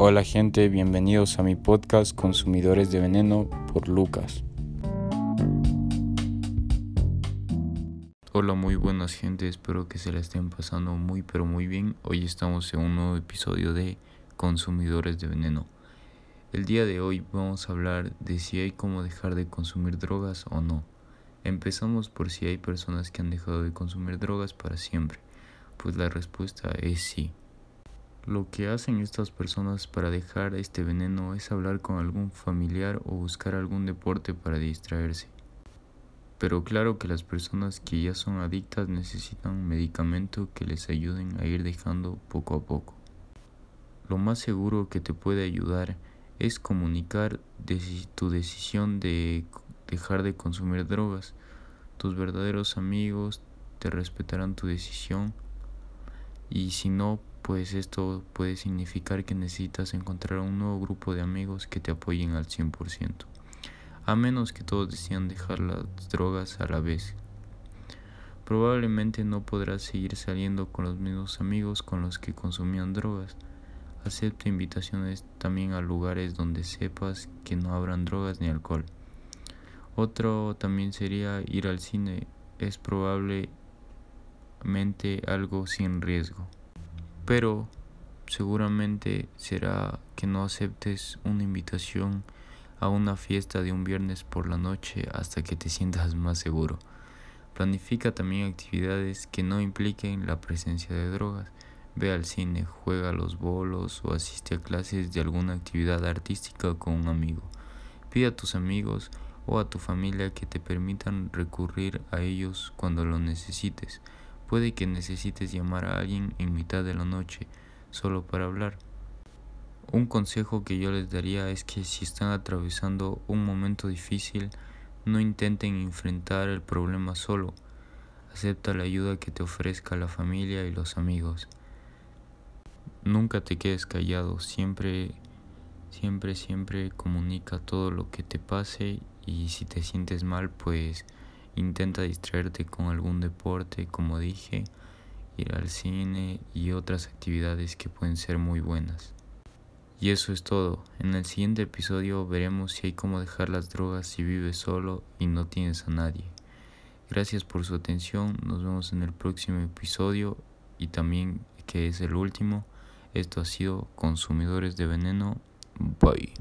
Hola gente, bienvenidos a mi podcast Consumidores de Veneno por Lucas. Hola, muy buenas gente, espero que se la estén pasando muy pero muy bien. Hoy estamos en un nuevo episodio de Consumidores de Veneno. El día de hoy vamos a hablar de si hay cómo dejar de consumir drogas o no. Empezamos por si hay personas que han dejado de consumir drogas para siempre. Pues la respuesta es sí. Lo que hacen estas personas para dejar este veneno es hablar con algún familiar o buscar algún deporte para distraerse. Pero claro que las personas que ya son adictas necesitan medicamento que les ayuden a ir dejando poco a poco. Lo más seguro que te puede ayudar es comunicar tu decisión de dejar de consumir drogas. Tus verdaderos amigos te respetarán tu decisión y si no pues esto puede significar que necesitas encontrar un nuevo grupo de amigos que te apoyen al 100%, a menos que todos decidan dejar las drogas a la vez. Probablemente no podrás seguir saliendo con los mismos amigos con los que consumían drogas. Acepta invitaciones también a lugares donde sepas que no habrán drogas ni alcohol. Otro también sería ir al cine. Es probablemente algo sin riesgo pero seguramente será que no aceptes una invitación a una fiesta de un viernes por la noche hasta que te sientas más seguro. Planifica también actividades que no impliquen la presencia de drogas. Ve al cine, juega a los bolos o asiste a clases de alguna actividad artística con un amigo. Pide a tus amigos o a tu familia que te permitan recurrir a ellos cuando lo necesites. Puede que necesites llamar a alguien en mitad de la noche solo para hablar. Un consejo que yo les daría es que si están atravesando un momento difícil, no intenten enfrentar el problema solo. Acepta la ayuda que te ofrezca la familia y los amigos. Nunca te quedes callado, siempre, siempre, siempre comunica todo lo que te pase y si te sientes mal, pues Intenta distraerte con algún deporte, como dije, ir al cine y otras actividades que pueden ser muy buenas. Y eso es todo. En el siguiente episodio veremos si hay cómo dejar las drogas si vives solo y no tienes a nadie. Gracias por su atención. Nos vemos en el próximo episodio y también que es el último. Esto ha sido Consumidores de Veneno. Bye.